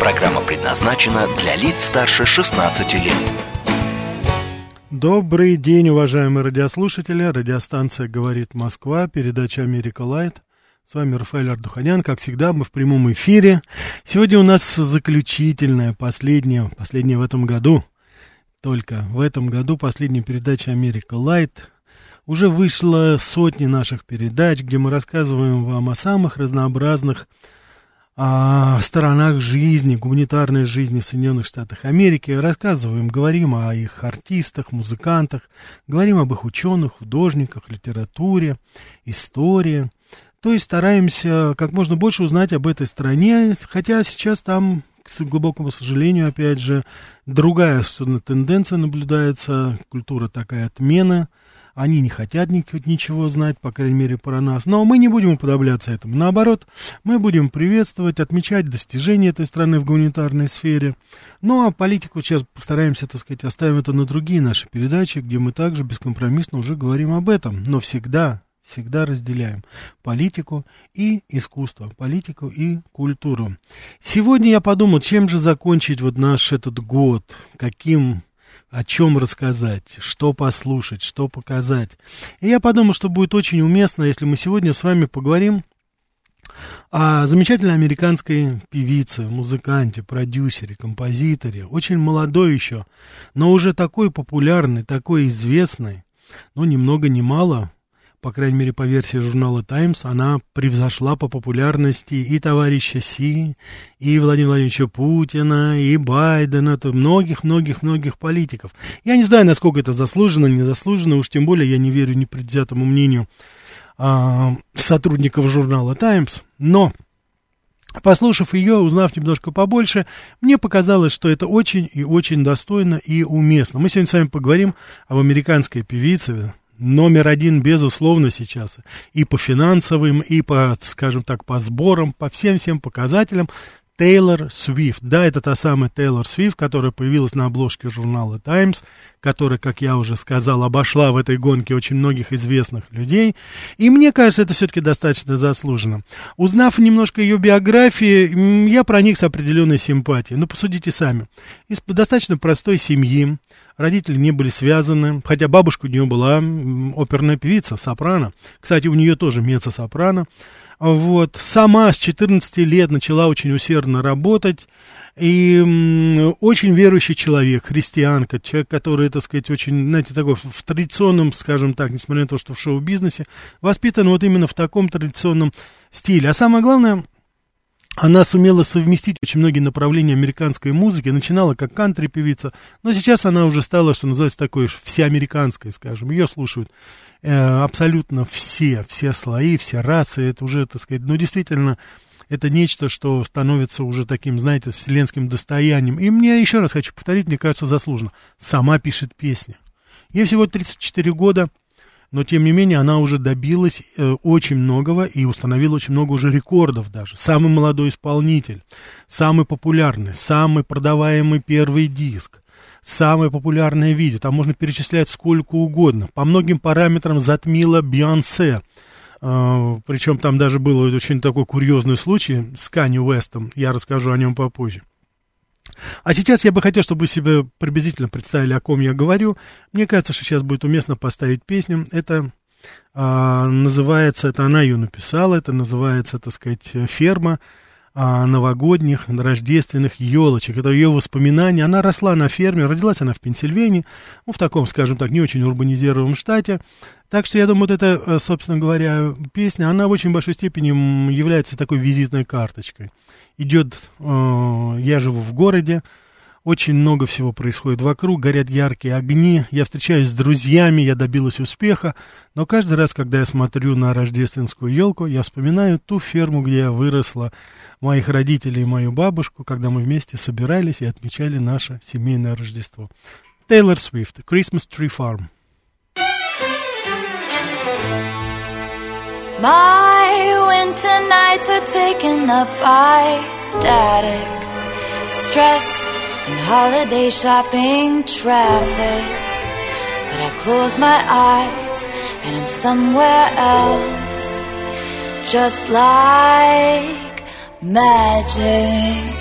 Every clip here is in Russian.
Программа предназначена для лиц старше 16 лет. Добрый день, уважаемые радиослушатели. Радиостанция «Говорит Москва», передача «Америка Лайт». С вами Рафаэль Ардуханян. Как всегда, мы в прямом эфире. Сегодня у нас заключительная, последняя, последняя в этом году. Только в этом году последняя передача «Америка Лайт». Уже вышло сотни наших передач, где мы рассказываем вам о самых разнообразных о сторонах жизни, гуманитарной жизни в Соединенных Штатах Америки, рассказываем, говорим о их артистах, музыкантах, говорим об их ученых, художниках, литературе, истории. То есть стараемся как можно больше узнать об этой стране, хотя сейчас там, к глубокому сожалению, опять же, другая тенденция наблюдается, культура такая отмена – они не хотят ничего знать, по крайней мере, про нас. Но мы не будем уподобляться этому. Наоборот, мы будем приветствовать, отмечать достижения этой страны в гуманитарной сфере. Ну, а политику сейчас постараемся, так сказать, оставим это на другие наши передачи, где мы также бескомпромиссно уже говорим об этом. Но всегда, всегда разделяем политику и искусство, политику и культуру. Сегодня я подумал, чем же закончить вот наш этот год, каким о чем рассказать, что послушать, что показать. И я подумал, что будет очень уместно, если мы сегодня с вами поговорим о замечательной американской певице, музыканте, продюсере, композиторе, очень молодой еще, но уже такой популярный, такой известный, ну, ни много ни мало, по крайней мере, по версии журнала «Таймс», она превзошла по популярности и товарища Си, и Владимира Владимировича Путина, и Байдена, это многих-многих-многих политиков. Я не знаю, насколько это заслуженно, не заслуженно, уж тем более я не верю непредвзятому мнению а, сотрудников журнала «Таймс», но... Послушав ее, узнав немножко побольше, мне показалось, что это очень и очень достойно и уместно. Мы сегодня с вами поговорим об американской певице, номер один, безусловно, сейчас. И по финансовым, и по, скажем так, по сборам, по всем-всем показателям. Тейлор Свифт. Да, это та самая Тейлор Свифт, которая появилась на обложке журнала Times, которая, как я уже сказал, обошла в этой гонке очень многих известных людей. И мне кажется, это все-таки достаточно заслуженно. Узнав немножко ее биографии, я проник с определенной симпатией. Ну, посудите сами. Из достаточно простой семьи, родители не были связаны, хотя бабушка у нее была оперная певица, сопрано. Кстати, у нее тоже меццо-сопрано. Вот, сама с 14 лет начала очень усердно работать, и очень верующий человек, христианка, человек, который, так сказать, очень, знаете, такой в традиционном, скажем так, несмотря на то, что в шоу-бизнесе, воспитан вот именно в таком традиционном стиле. А самое главное, она сумела совместить очень многие направления американской музыки, начинала как кантри-певица, но сейчас она уже стала, что называется, такой всеамериканской, скажем, ее слушают абсолютно все, все слои, все расы, это уже, так сказать, ну, действительно, это нечто, что становится уже таким, знаете, вселенским достоянием. И мне, еще раз хочу повторить, мне кажется, заслуженно, сама пишет песни. Ей всего 34 года, но тем не менее она уже добилась э, очень многого и установила очень много уже рекордов даже. Самый молодой исполнитель, самый популярный, самый продаваемый первый диск, самое популярное видео. Там можно перечислять сколько угодно. По многим параметрам затмила Бейонсе. Uh, причем там даже был очень такой курьезный случай с Канни Уэстом, я расскажу о нем попозже. А сейчас я бы хотел, чтобы вы себе приблизительно представили, о ком я говорю. Мне кажется, что сейчас будет уместно поставить песню. Это а, называется, это она ее написала, это называется, так сказать, «Ферма» а, новогодних, рождественных елочек. Это ее воспоминания. Она росла на ферме, родилась она в Пенсильвании, ну, в таком, скажем так, не очень урбанизированном штате. Так что я думаю, вот эта, э, собственно говоря, песня, она в очень большой степени является такой визитной карточкой. Идет, э, я живу в городе, Очень много всего происходит вокруг, горят яркие огни, я встречаюсь с друзьями, я добилась успеха, но каждый раз, когда я смотрю на рождественскую елку, я вспоминаю ту ферму, где я выросла, моих родителей и мою бабушку, когда мы вместе собирались и отмечали наше семейное Рождество. Тейлор Свифт, Christmas Tree Farm. My winter nights are taken up by static, stress, and holiday shopping traffic. But I close my eyes and I'm somewhere else, just like magic.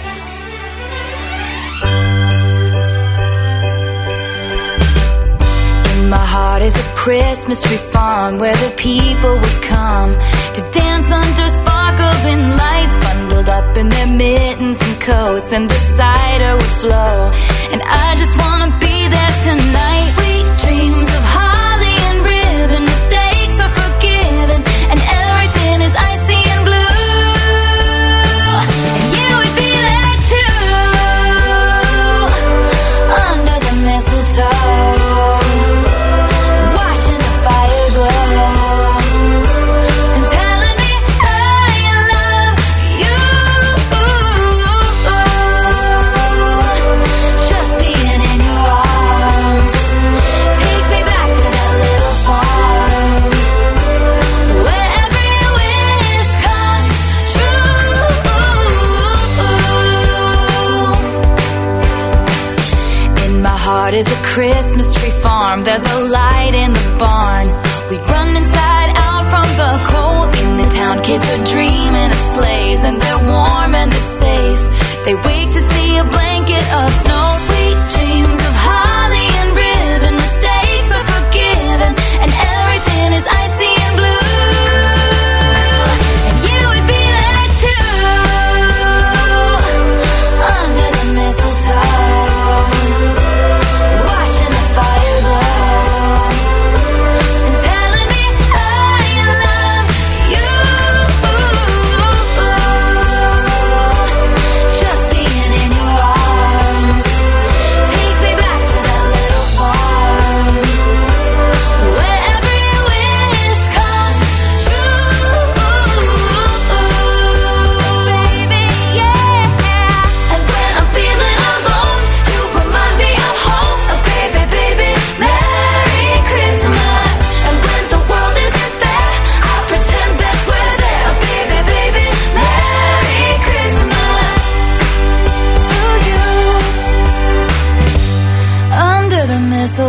In my heart is a Christmas tree farm where the people would come to dance under sparkling lights, bundled up in their mittens and coats, and the cider would flow. And I just wanna be there tonight. There's a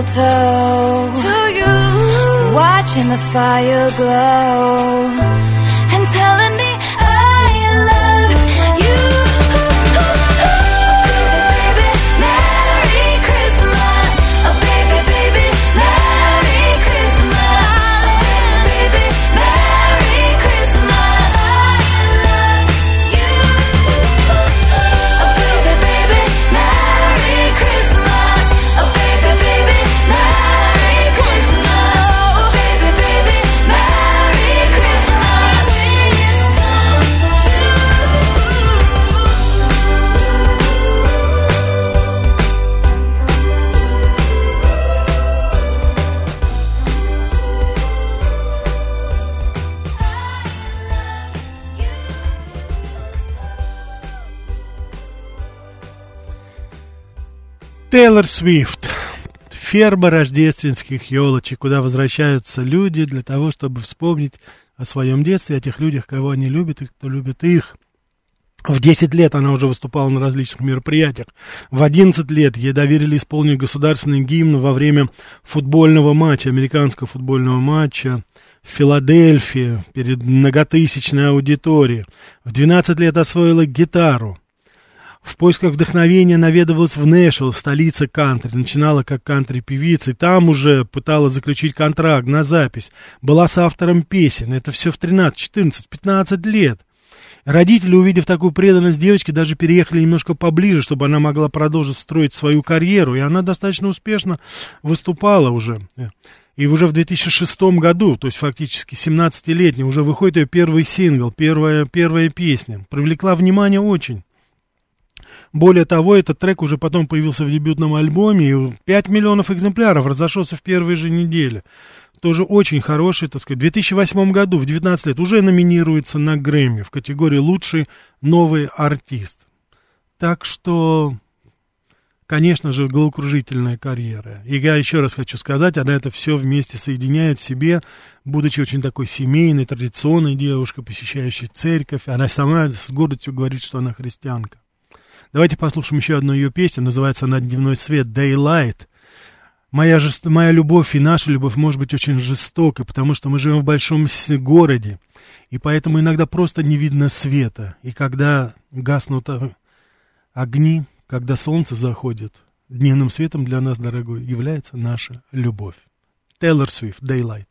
mistletoe, to you. Watching the fire glow Тейлор Свифт. Ферма рождественских елочек, куда возвращаются люди для того, чтобы вспомнить о своем детстве, о тех людях, кого они любят и кто любит их. В 10 лет она уже выступала на различных мероприятиях. В 11 лет ей доверили исполнить государственный гимн во время футбольного матча, американского футбольного матча в Филадельфии перед многотысячной аудиторией. В 12 лет освоила гитару. В поисках вдохновения наведывалась в Нэшвилл, столица кантри. Начинала как кантри-певица, и там уже пыталась заключить контракт на запись. Была с автором песен. Это все в 13, 14, 15 лет. Родители, увидев такую преданность девочки, даже переехали немножко поближе, чтобы она могла продолжить строить свою карьеру. И она достаточно успешно выступала уже. И уже в 2006 году, то есть фактически 17-летний, уже выходит ее первый сингл, первая, первая песня. Привлекла внимание очень. Более того, этот трек уже потом появился в дебютном альбоме, и 5 миллионов экземпляров разошелся в первые же недели. Тоже очень хороший, так сказать. В 2008 году, в 19 лет, уже номинируется на Грэмми в категории «Лучший новый артист». Так что конечно же, головокружительная карьера. И я еще раз хочу сказать, она это все вместе соединяет в себе, будучи очень такой семейной, традиционной девушкой, посещающей церковь. Она сама с гордостью говорит, что она христианка. Давайте послушаем еще одну ее песню, называется она «Дневной свет», «Daylight». Моя, жест... Моя любовь и наша любовь может быть очень жестокой, потому что мы живем в большом городе, и поэтому иногда просто не видно света. И когда гаснут огни, когда солнце заходит, дневным светом для нас, дорогой, является наша любовь. Тейлор Свифт, Daylight.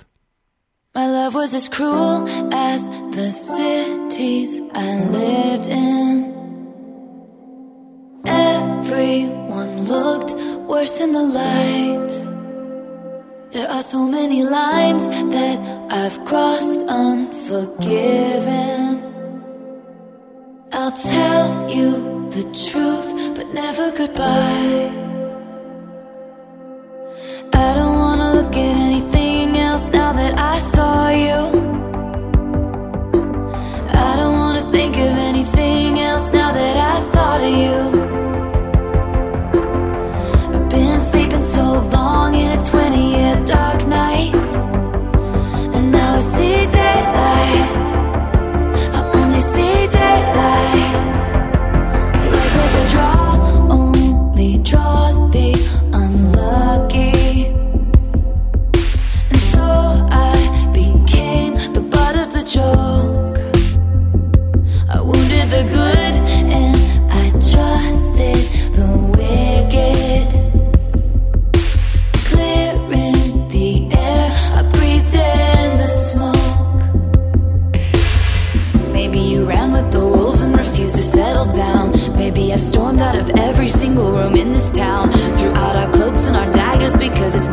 My love was as cruel as the cities I lived in. Looked worse in the light. There are so many lines that I've crossed unforgiven. I'll tell you the truth, but never goodbye. I don't every single room in this town. Threw out our cloaks and our daggers because it's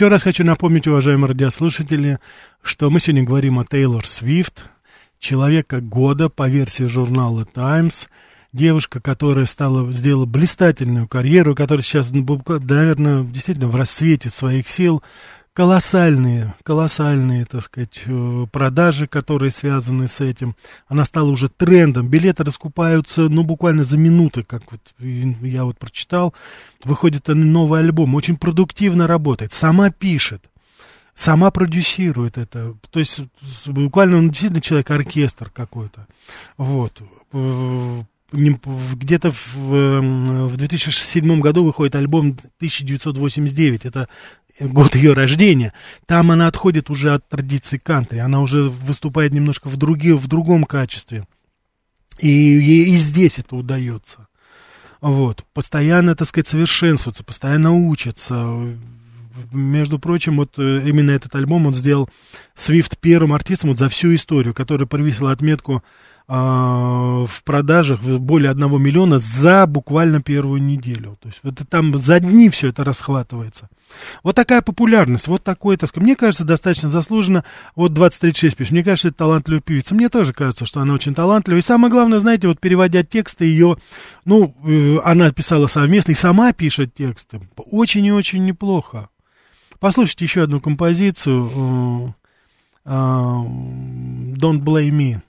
Еще раз хочу напомнить, уважаемые радиослушатели, что мы сегодня говорим о Тейлор Свифт, человека года по версии журнала Times, девушка, которая стала, сделала блистательную карьеру, которая сейчас, ну, наверное, действительно в рассвете своих сил, колоссальные, колоссальные, так сказать, э, продажи, которые связаны с этим. Она стала уже трендом. Билеты раскупаются, ну, буквально за минуты, как вот я вот прочитал. Выходит новый альбом, очень продуктивно работает, сама пишет сама продюсирует это. То есть буквально он действительно человек-оркестр какой-то. Вот. Э, где-то в, в 2007 году выходит альбом 1989. Это год ее рождения, там она отходит уже от традиции кантри, она уже выступает немножко в, други, в другом качестве. И ей и здесь это удается. Вот, постоянно, так сказать, совершенствуется, постоянно учится. Между прочим, вот э, именно этот альбом он сделал Свифт первым артистом вот за всю историю, который провесил отметку в продажах более одного миллиона за буквально первую неделю. То есть вот там за дни все это расхватывается. Вот такая популярность, вот такой, так сказать, мне кажется, достаточно заслуженно. Вот 2036 пишет, мне кажется, это талантливая певица. Мне тоже кажется, что она очень талантливая. И самое главное, знаете, вот переводя тексты ее, ну, э, она писала совместно и сама пишет тексты. Очень и очень неплохо. Послушайте еще одну композицию. Э, э, Don't Blame Me.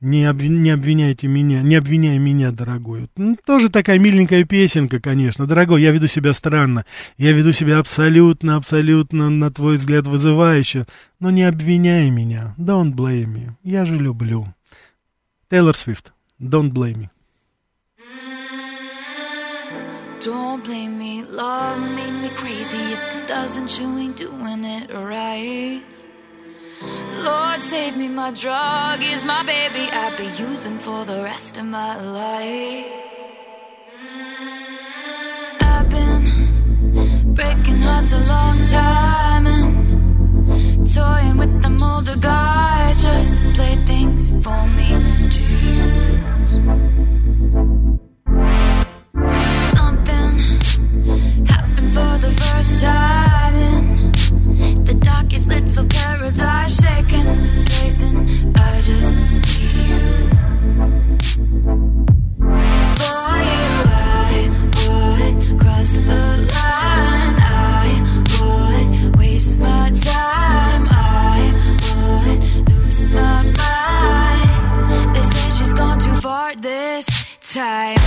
Не, обвин, не обвиняйте меня, не обвиняй меня, дорогой. Ну, тоже такая миленькая песенка, конечно. Дорогой, я веду себя странно. Я веду себя абсолютно, абсолютно, на твой взгляд, вызывающе. Но не обвиняй меня. Don't blame me. Я же люблю. Тейлор Свифт. Don't blame me. Don't blame me, love made me crazy. If it doesn't, you ain't doing it right. Lord, save me, my drug is my baby. I'd be using for the rest of my life. I've been breaking hearts a long time and toying with them older guys just to play things for me to use. Darkest paradise shaking, blazing. I just need you. For you, I would cross the line. I would waste my time. I would lose my mind. They say she's gone too far this time.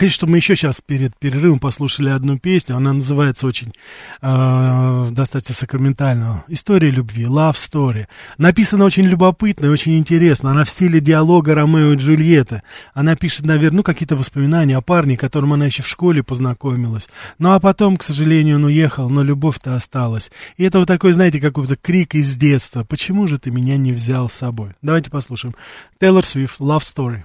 хочу, чтобы мы еще сейчас перед перерывом послушали одну песню. Она называется очень э, достаточно сакраментально «История любви», «Love Story». Написана очень любопытно и очень интересно. Она в стиле диалога Ромео и Джульетты. Она пишет, наверное, ну, какие-то воспоминания о парне, которым она еще в школе познакомилась. Ну, а потом, к сожалению, он уехал, но любовь-то осталась. И это вот такой, знаете, какой-то крик из детства. «Почему же ты меня не взял с собой?» Давайте послушаем. Тейлор Свифт, «Love Story».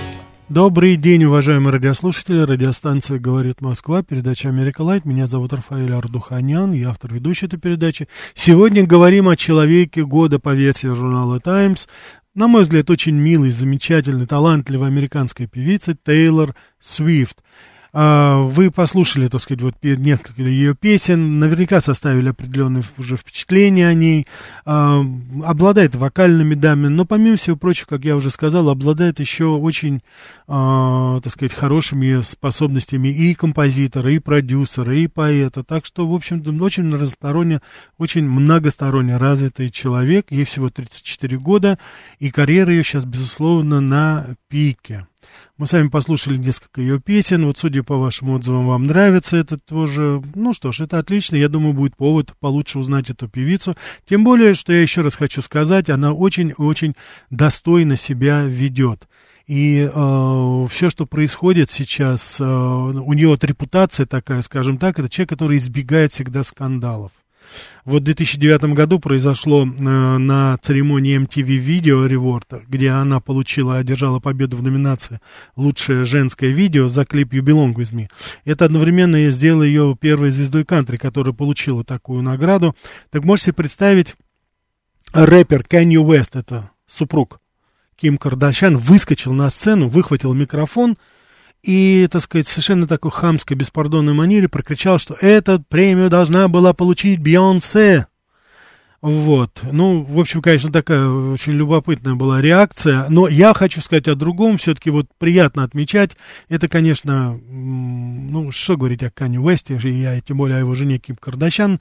Добрый день, уважаемые радиослушатели. Радиостанция «Говорит Москва», передача «Америка Лайт». Меня зовут Рафаэль Ардуханян, я автор и ведущий этой передачи. Сегодня говорим о человеке года по версии журнала «Таймс». На мой взгляд, очень милый, замечательный, талантливой американской певицы Тейлор Свифт вы послушали, так сказать, вот несколько ее песен, наверняка составили определенные уже впечатления о ней. А, обладает вокальными данными, но помимо всего прочего, как я уже сказал, обладает еще очень, а, так сказать, хорошими способностями и композитора, и продюсера, и поэта. Так что, в общем-то, очень разносторонне, очень многосторонне развитый человек. Ей всего 34 года, и карьера ее сейчас, безусловно, на пике. Мы с вами послушали несколько ее песен. Вот, судя по вашим отзывам, вам нравится это тоже. Ну что ж, это отлично. Я думаю, будет повод получше узнать эту певицу. Тем более, что я еще раз хочу сказать, она очень-очень достойно себя ведет. И э, все, что происходит сейчас, э, у нее вот репутация такая, скажем так, это человек, который избегает всегда скандалов. Вот в 2009 году произошло э, на церемонии MTV Video Award, где она получила, одержала победу в номинации «Лучшее женское видео» за клип «You Belong With Me». Это одновременно сделало ее первой звездой кантри, которая получила такую награду. Так можете представить, рэпер Kanye West, это супруг Ким Кардашьян, выскочил на сцену, выхватил микрофон – и, так сказать, совершенно такой хамской, беспардонной манере прокричал, что эту премию должна была получить Бейонсе. Вот. Ну, в общем, конечно, такая очень любопытная была реакция. Но я хочу сказать о другом. Все-таки вот приятно отмечать. Это, конечно, ну, что говорить о Кане Уэсте, я тем более о его жене Ким Кардашян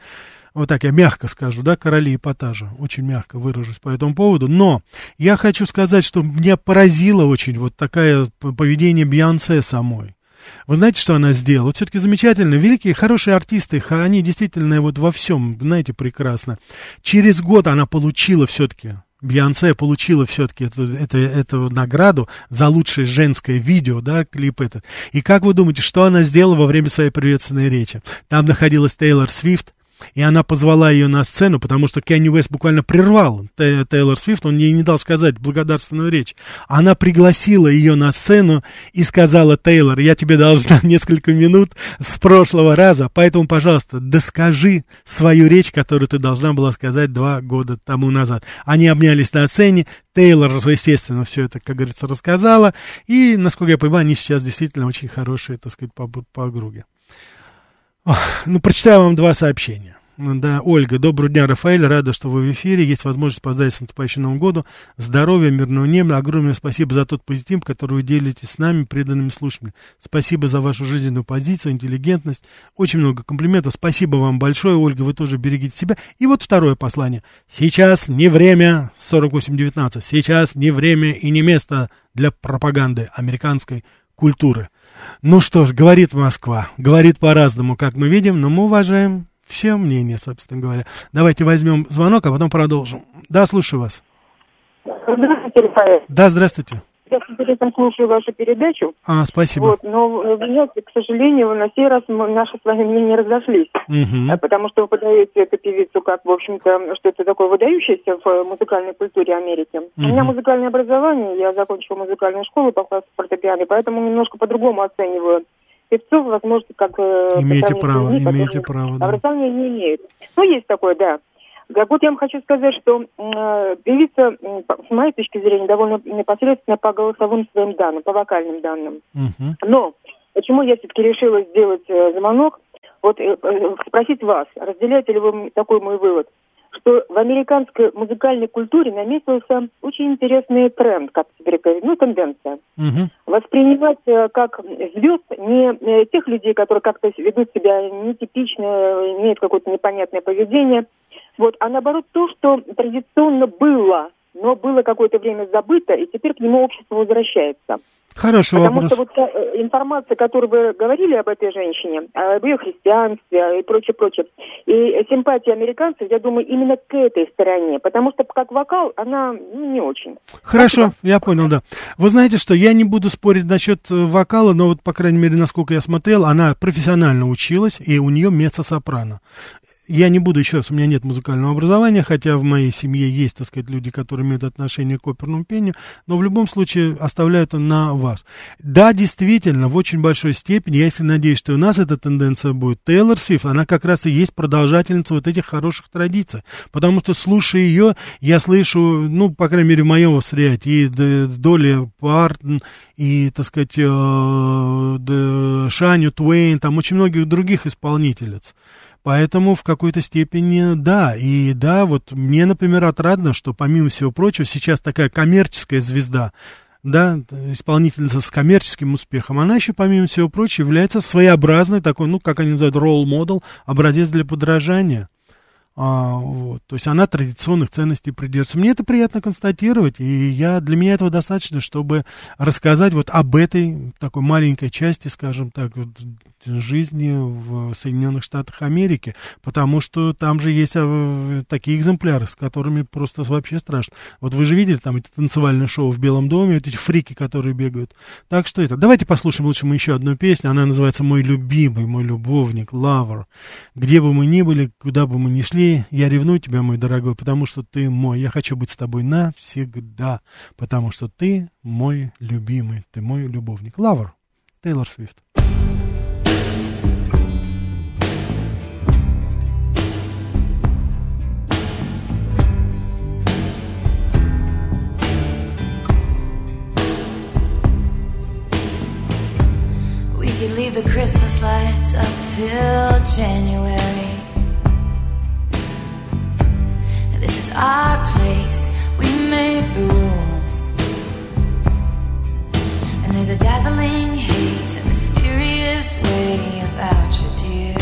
вот так я мягко скажу, да, короли эпатажа, очень мягко выражусь по этому поводу, но я хочу сказать, что меня поразило очень вот такое поведение Бьянсе самой. Вы знаете, что она сделала? Вот все-таки замечательно. Великие, хорошие артисты, они действительно вот во всем, знаете, прекрасно. Через год она получила все-таки Бьянсе получила все-таки эту, эту, эту награду за лучшее женское видео, да, клип этот. И как вы думаете, что она сделала во время своей приветственной речи? Там находилась Тейлор Свифт, и она позвала ее на сцену, потому что Кенни Уэст буквально прервал Тейлор Свифт, он ей не дал сказать благодарственную речь. Она пригласила ее на сцену и сказала, Тейлор, я тебе должна несколько минут с прошлого раза, поэтому, пожалуйста, доскажи свою речь, которую ты должна была сказать два года тому назад. Они обнялись на сцене, Тейлор, естественно, все это, как говорится, рассказала, и, насколько я понимаю, они сейчас действительно очень хорошие, так сказать, по, по округе. Ну, прочитаю вам два сообщения. Да, Ольга, доброго дня, Рафаэль, рада, что вы в эфире, есть возможность поздравить с наступающим Новым годом, здоровья, мирного неба, огромное спасибо за тот позитив, который вы делитесь с нами, преданными слушателями, спасибо за вашу жизненную позицию, интеллигентность, очень много комплиментов, спасибо вам большое, Ольга, вы тоже берегите себя, и вот второе послание, сейчас не время, 48.19, сейчас не время и не место для пропаганды американской культуры. Ну что ж, говорит Москва, говорит по-разному, как мы видим, но мы уважаем все мнения, собственно говоря. Давайте возьмем звонок, а потом продолжим. Да, слушаю вас. Здравствуйте, Рафаэль. Да, здравствуйте. Я с интересом слушаю вашу передачу. А, спасибо. Вот, но, знаете, к сожалению, на сей раз мы, наши с вами мнения разошлись. Угу. Потому что вы подаете эту певицу как, в общем-то, что это такое выдающееся в музыкальной культуре Америки. Угу. У меня музыкальное образование, я закончила музыкальную школу по классу фортепиано, поэтому немножко по-другому оцениваю певцов, возможно, как... Э, имеете право, людьми, имеете право, да. Образования не имеют. Ну, есть такое, да. Так вот, я вам хочу сказать, что э, певица, с моей точки зрения, довольно непосредственно по голосовым своим данным, по вокальным данным. Угу. Но почему я все-таки решила сделать э, звонок, вот э, э, спросить вас, разделяете ли вы такой мой вывод, что в американской музыкальной культуре наметился очень интересный тренд, как теперь ну, тенденция. Угу. Воспринимать э, как звезд не э, тех людей, которые как-то ведут себя нетипично, имеют какое-то непонятное поведение, вот, а наоборот то, что традиционно было, но было какое-то время забыто, и теперь к нему общество возвращается. Хороший Потому вопрос. что вот э, информация, которую вы говорили об этой женщине, об ее христианстве и прочее, прочее, и симпатия американцев, я думаю, именно к этой стороне, потому что как вокал она ну, не очень. Хорошо, Спасибо. я понял, да. Вы знаете, что я не буду спорить насчет э, вокала, но вот, по крайней мере, насколько я смотрел, она профессионально училась, и у нее меццо-сопрано я не буду, еще раз, у меня нет музыкального образования, хотя в моей семье есть, так сказать, люди, которые имеют отношение к оперному пению, но в любом случае оставляю это на вас. Да, действительно, в очень большой степени, я если надеюсь, что у нас эта тенденция будет, Тейлор Свифт, она как раз и есть продолжательница вот этих хороших традиций, потому что, слушая ее, я слышу, ну, по крайней мере, в моем восприятии, и Доли Партон, и, так сказать, э, Шаню Туэйн, там очень многих других исполнительниц. Поэтому в какой-то степени да. И да, вот мне, например, отрадно, что помимо всего прочего сейчас такая коммерческая звезда, да, исполнительница с коммерческим успехом, она еще, помимо всего прочего, является своеобразной такой, ну, как они называют, ролл-модел, образец для подражания. А, вот, то есть она традиционных ценностей придерживается. Мне это приятно констатировать, и я, для меня этого достаточно, чтобы рассказать вот об этой такой маленькой части, скажем так, жизни в Соединенных Штатах Америки, потому что там же есть а, такие экземпляры, с которыми просто вообще страшно. Вот вы же видели там эти танцевальные шоу в Белом доме, вот эти фрики, которые бегают. Так что это. Давайте послушаем лучше мы еще одну песню. Она называется «Мой любимый, мой любовник, лавр». Где бы мы ни были, куда бы мы ни шли, я ревную тебя, мой дорогой, потому что ты мой. Я хочу быть с тобой навсегда, потому что ты мой любимый, ты мой любовник. Лавр. Тейлор Свифт. could leave the Christmas lights up till January. This is our place, we make the rules. And there's a dazzling haze, a mysterious way about you, dear.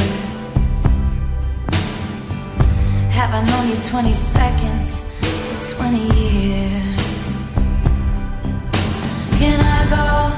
Have I known you 20 seconds or 20 years? Can I go?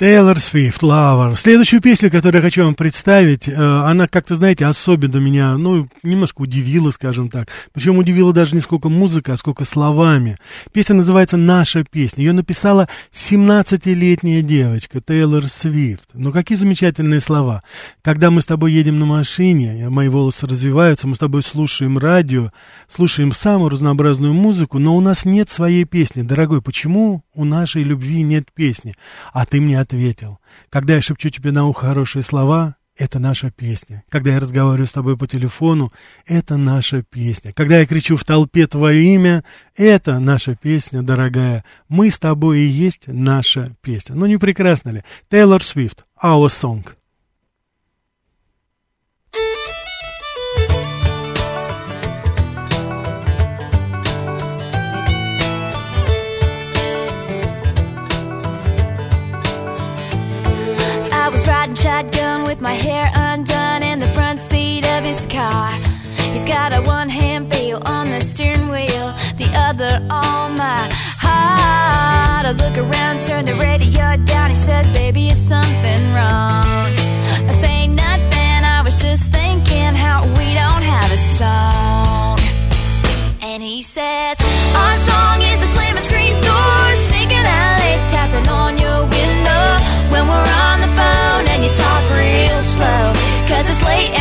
Тейлор Свифт, Lover. Следующую песню, которую я хочу вам представить, э, она как-то, знаете, особенно меня, ну, немножко удивила, скажем так. Причем удивила даже не сколько музыка, а сколько словами. Песня называется «Наша песня». Ее написала 17-летняя девочка Тейлор Свифт. Ну, какие замечательные слова. Когда мы с тобой едем на машине, мои волосы развиваются, мы с тобой слушаем радио, слушаем самую разнообразную музыку, но у нас нет своей песни. Дорогой, почему у нашей любви нет песни? А ты мне ответил. Когда я шепчу тебе на ухо хорошие слова, это наша песня. Когда я разговариваю с тобой по телефону, это наша песня. Когда я кричу в толпе твое имя, это наша песня, дорогая. Мы с тобой и есть наша песня. Ну не прекрасно ли? Тейлор Свифт, Our Song. With my hair undone in the front seat of his car. He's got a one hand feel on the steering wheel, the other on my heart. I look around, turn the radio down. He says, Baby, is something wrong? I say nothing, I was just thinking how we don't have a song. And he says, Cause it's late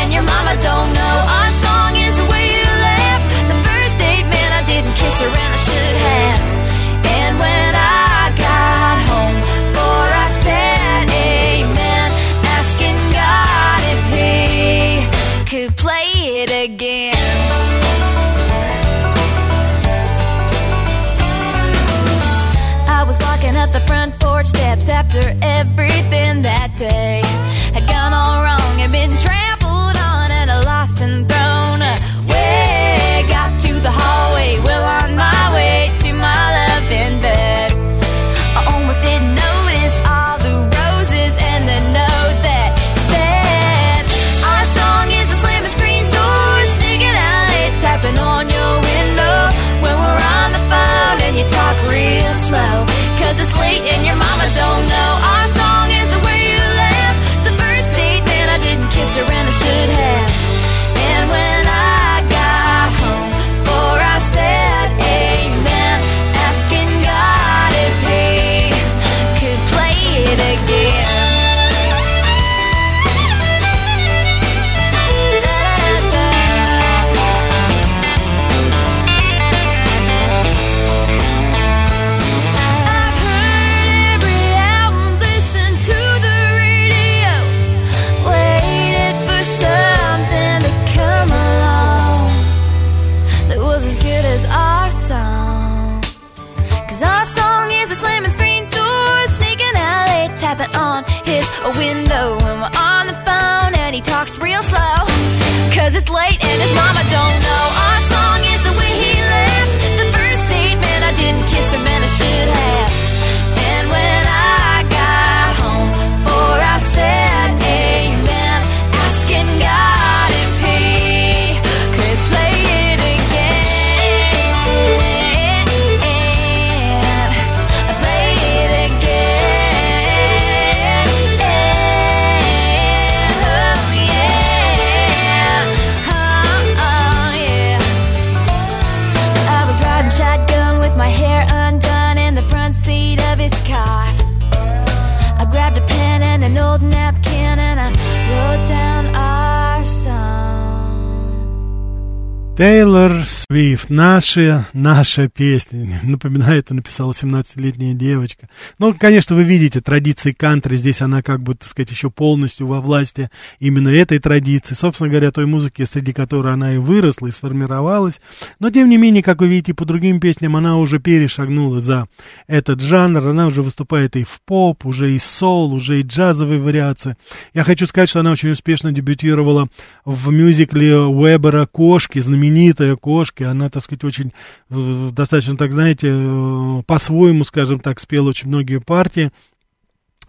Тейлор Свифт, наша, наша песня. Напоминаю, это написала 17-летняя девочка. Ну, конечно, вы видите, традиции кантри, здесь она как бы, так сказать, еще полностью во власти именно этой традиции. Собственно говоря, той музыки, среди которой она и выросла, и сформировалась. Но, тем не менее, как вы видите, по другим песням она уже перешагнула за этот жанр. Она уже выступает и в поп, уже и сол, уже и джазовые вариации. Я хочу сказать, что она очень успешно дебютировала в мюзикле Уэбера «Кошки», знаменитая «Кошки». Она, так сказать, очень э, достаточно, так знаете, э, по-своему, скажем так, спела очень многие партии.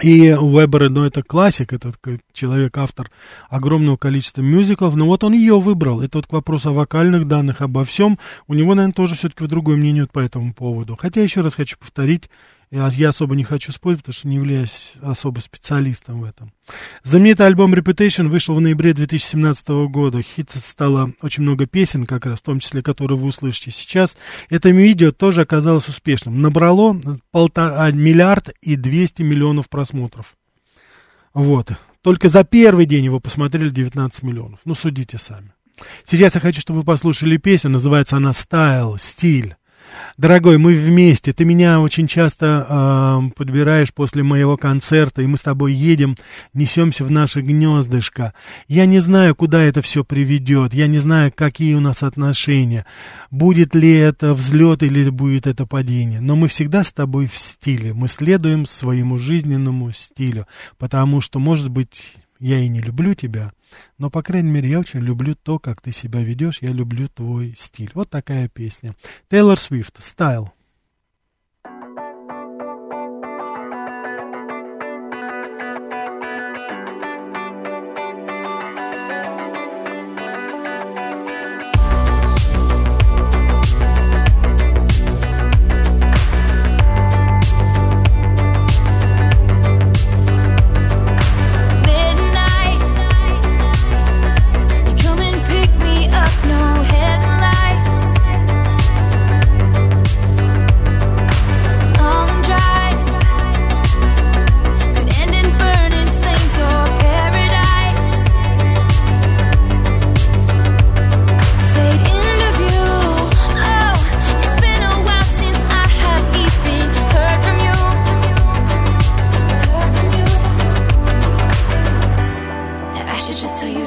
И Уэбер, ну, это классик, этот человек, автор огромного количества мюзиклов, но вот он ее выбрал. Это вот к вопросу о вокальных данных, обо всем. У него, наверное, тоже все-таки другое мнение по этому поводу. Хотя, еще раз хочу повторить, Я, особо не хочу спорить, потому что не являюсь особо специалистом в этом. Знаменитый альбом Reputation вышел в ноябре 2017 года. Хит стало очень много песен, как раз, в том числе, которые вы услышите сейчас. Это видео тоже оказалось успешным. Набрало полтора, миллиард и 200 миллионов просмотров. Вот. Только за первый день его посмотрели 19 миллионов. Ну, судите сами. Сейчас я хочу, чтобы вы послушали песню. Называется она «Стайл», «Стиль». Дорогой, мы вместе. Ты меня очень часто э, подбираешь после моего концерта, и мы с тобой едем, несемся в наше гнездышко. Я не знаю, куда это все приведет. Я не знаю, какие у нас отношения. Будет ли это взлет или будет это падение. Но мы всегда с тобой в стиле. Мы следуем своему жизненному стилю. Потому что, может быть, я и не люблю тебя, но, по крайней мере, я очень люблю то, как ты себя ведешь, я люблю твой стиль. Вот такая песня. Тейлор Свифт, «Стайл».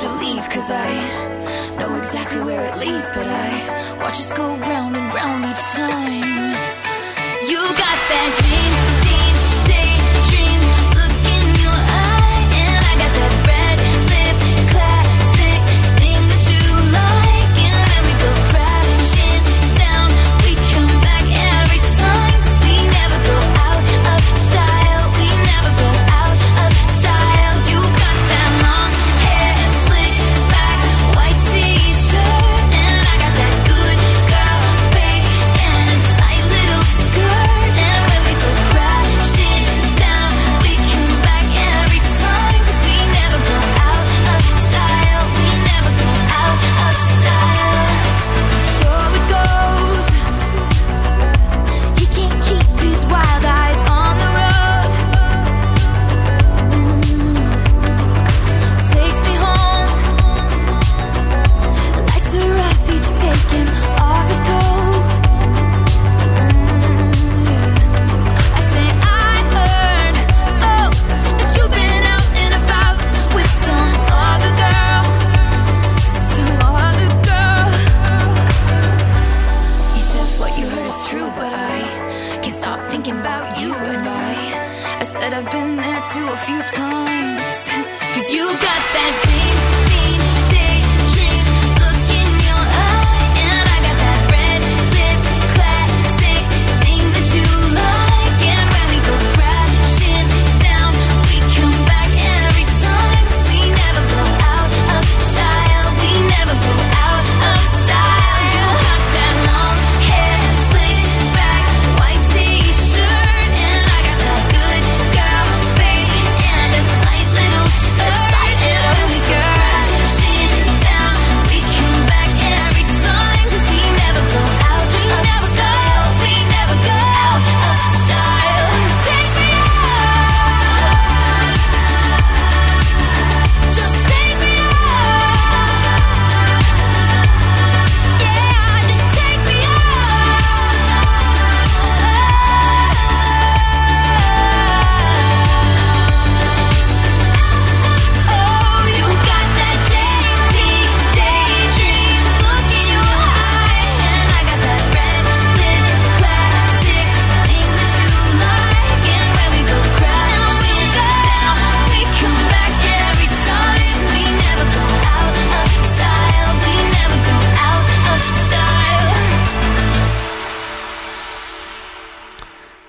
To leave, cause I know exactly where it leads, but I watch us go round and round each time. You got that dream,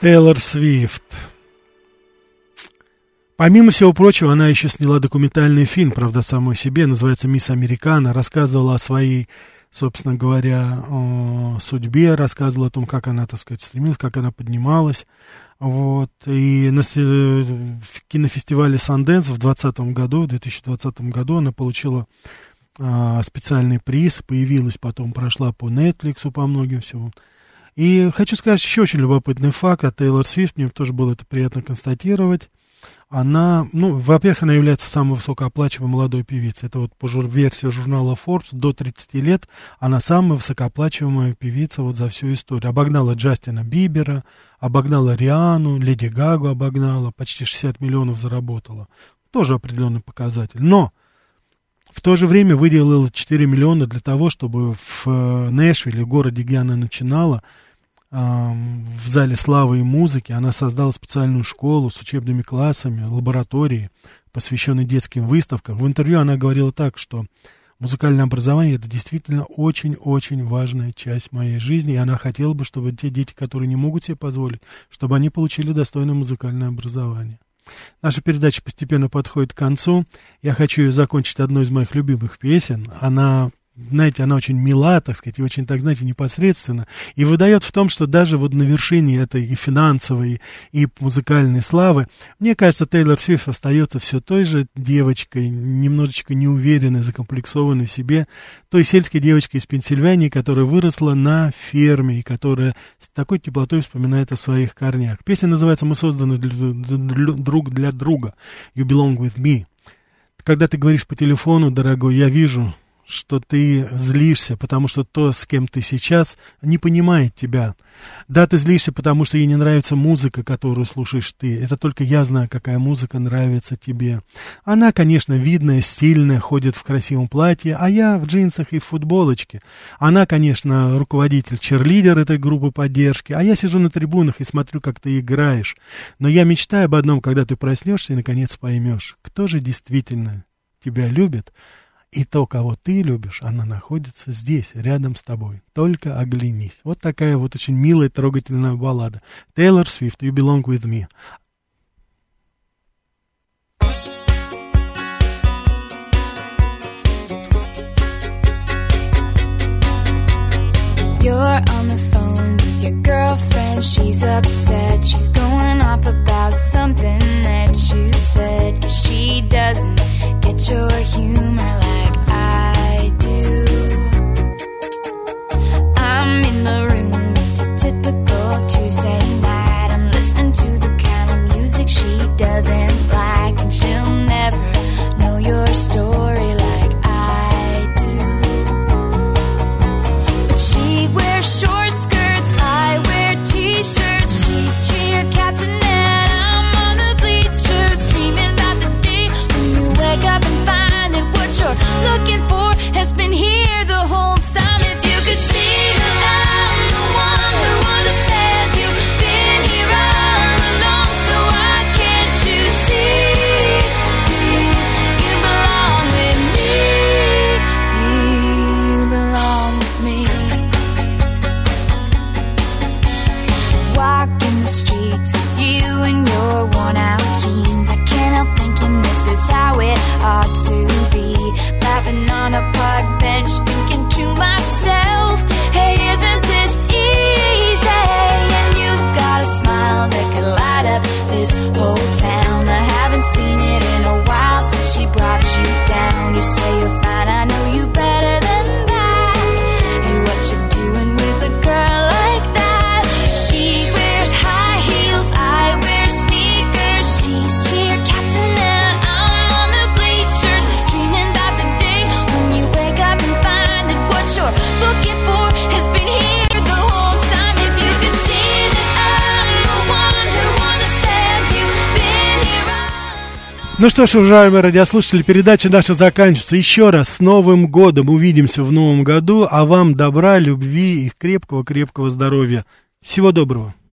Тейлор Свифт. Помимо всего прочего, она еще сняла документальный фильм, правда, самой себе, называется «Мисс Американа», рассказывала о своей, собственно говоря, о судьбе, рассказывала о том, как она, так сказать, стремилась, как она поднималась. Вот. И на кинофестивале «Санденс» в 2020 году, в 2020 году она получила а, специальный приз, появилась потом, прошла по Netflix, по многим всего. И хочу сказать еще очень любопытный факт о Тейлор Свифт, мне тоже было это приятно констатировать она, ну, во-первых, она является самой высокооплачиваемой молодой певицей. Это вот по жур- версии журнала Forbes до 30 лет она самая высокооплачиваемая певица вот за всю историю. Обогнала Джастина Бибера, обогнала Риану, Леди Гагу обогнала, почти 60 миллионов заработала. Тоже определенный показатель. Но в то же время выделила 4 миллиона для того, чтобы в э, Нэшвилле, городе, где она начинала, в зале славы и музыки. Она создала специальную школу с учебными классами, лаборатории, посвященной детским выставкам. В интервью она говорила так, что музыкальное образование это действительно очень-очень важная часть моей жизни, и она хотела бы, чтобы те дети, которые не могут себе позволить, чтобы они получили достойное музыкальное образование. Наша передача постепенно подходит к концу. Я хочу закончить одной из моих любимых песен. Она знаете, она очень мила, так сказать, и очень, так знаете, непосредственно, и выдает в том, что даже вот на вершине этой и финансовой, и музыкальной славы, мне кажется, Тейлор Свифт остается все той же девочкой, немножечко неуверенной, закомплексованной в себе, той сельской девочкой из Пенсильвании, которая выросла на ферме, и которая с такой теплотой вспоминает о своих корнях. Песня называется «Мы созданы для, для, друг для друга», «You belong with me». Когда ты говоришь по телефону, дорогой, я вижу, что ты злишься, потому что то, с кем ты сейчас, не понимает тебя. Да, ты злишься, потому что ей не нравится музыка, которую слушаешь ты. Это только я знаю, какая музыка нравится тебе. Она, конечно, видная, стильная, ходит в красивом платье, а я в джинсах и в футболочке. Она, конечно, руководитель, черлидер этой группы поддержки, а я сижу на трибунах и смотрю, как ты играешь. Но я мечтаю об одном, когда ты проснешься и, наконец, поймешь, кто же действительно тебя любит, и то, кого ты любишь, она находится здесь, рядом с тобой. Только оглянись. Вот такая вот очень милая, трогательная баллада. Тейлор Свифт, You Belong With Me. You're on the phone with your girlfriend. She's upset. She's going off about something that you said. Cause she doesn't get your humor Ну что ж, уважаемые радиослушатели, передача наша заканчивается. Еще раз с Новым годом. Увидимся в Новом году. А вам добра, любви и крепкого-крепкого здоровья. Всего доброго.